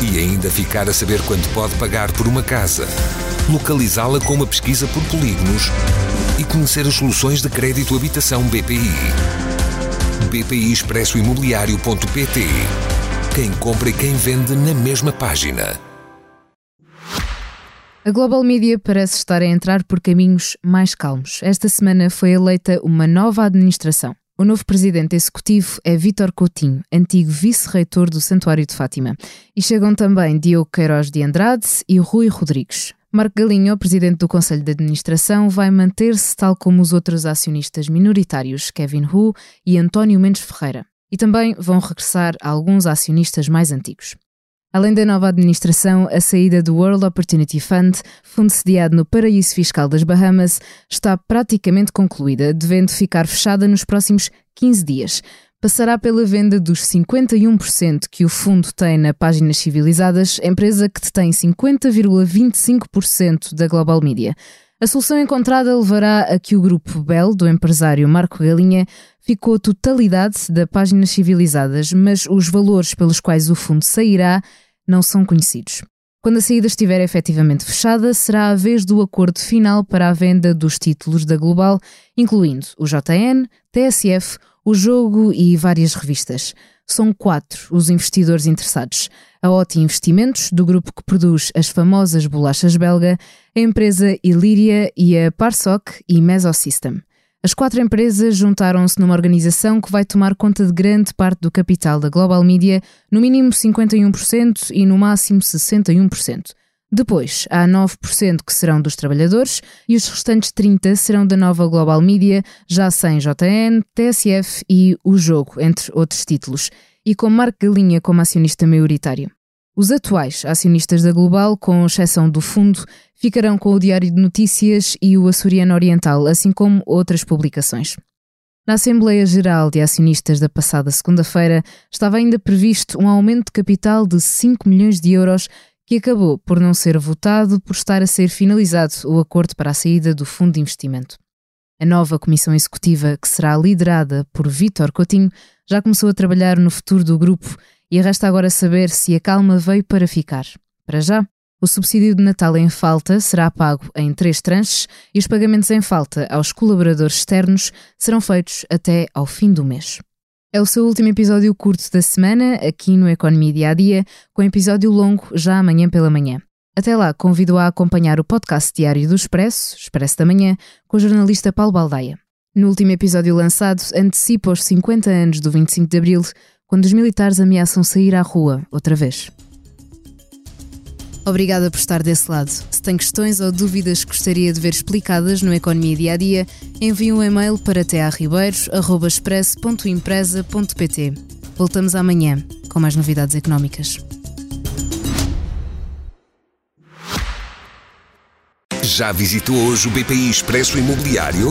E ainda ficar a saber quanto pode pagar por uma casa localizá-la com uma pesquisa por polígonos e conhecer as soluções de crédito habitação BPI. BPI Expresso Imobiliário.pt Quem compra e quem vende na mesma página. A Global Media parece estar a entrar por caminhos mais calmos. Esta semana foi eleita uma nova administração. O novo presidente executivo é Vítor Coutinho, antigo vice-reitor do Santuário de Fátima. E chegam também Diogo Queiroz de Andrade e Rui Rodrigues. Marco Galinho, presidente do Conselho de Administração, vai manter-se tal como os outros acionistas minoritários, Kevin Hu e António Mendes Ferreira. E também vão regressar alguns acionistas mais antigos. Além da nova administração, a saída do World Opportunity Fund, fundo sediado no paraíso fiscal das Bahamas, está praticamente concluída, devendo ficar fechada nos próximos 15 dias passará pela venda dos 51% que o fundo tem na Páginas Civilizadas, empresa que detém 50,25% da Global Media. A solução encontrada levará a que o grupo Bell, do empresário Marco Galinha, ficou a totalidade da Páginas Civilizadas, mas os valores pelos quais o fundo sairá não são conhecidos. Quando a saída estiver efetivamente fechada, será a vez do acordo final para a venda dos títulos da Global, incluindo o JN, TSF, o Jogo e várias revistas. São quatro os investidores interessados. A OTI Investimentos, do grupo que produz as famosas bolachas belga, a empresa Illyria e a Parsoc e Mesosystem. As quatro empresas juntaram-se numa organização que vai tomar conta de grande parte do capital da Global Media, no mínimo 51% e no máximo 61%. Depois, há 9% que serão dos trabalhadores e os restantes 30% serão da nova Global Media, já sem JN, TSF e O Jogo, entre outros títulos, e com Marco Galinha como acionista maioritário. Os atuais acionistas da Global, com exceção do fundo, ficarão com o Diário de Notícias e o Açoriano Oriental, assim como outras publicações. Na Assembleia Geral de Acionistas da passada segunda-feira, estava ainda previsto um aumento de capital de 5 milhões de euros que acabou por não ser votado por estar a ser finalizado o acordo para a saída do fundo de investimento. A nova comissão executiva, que será liderada por Vítor Coutinho, já começou a trabalhar no futuro do grupo e resta agora saber se a calma veio para ficar. Para já, o subsídio de Natal em falta será pago em três tranches e os pagamentos em falta aos colaboradores externos serão feitos até ao fim do mês. É o seu último episódio curto da semana, aqui no Economia Dia a Dia, com episódio longo já amanhã pela manhã. Até lá, convido a acompanhar o podcast diário do Expresso, Expresso da Manhã, com o jornalista Paulo Baldaia. No último episódio lançado, antecipa os 50 anos do 25 de Abril, quando os militares ameaçam sair à rua outra vez. Obrigada por estar desse lado. Se tem questões ou dúvidas que gostaria de ver explicadas no Economia Dia a Dia, envie um e-mail para tearribeiros.express.empresa.pt. Voltamos amanhã com mais novidades económicas. Já visitou hoje o BPI Expresso Imobiliário?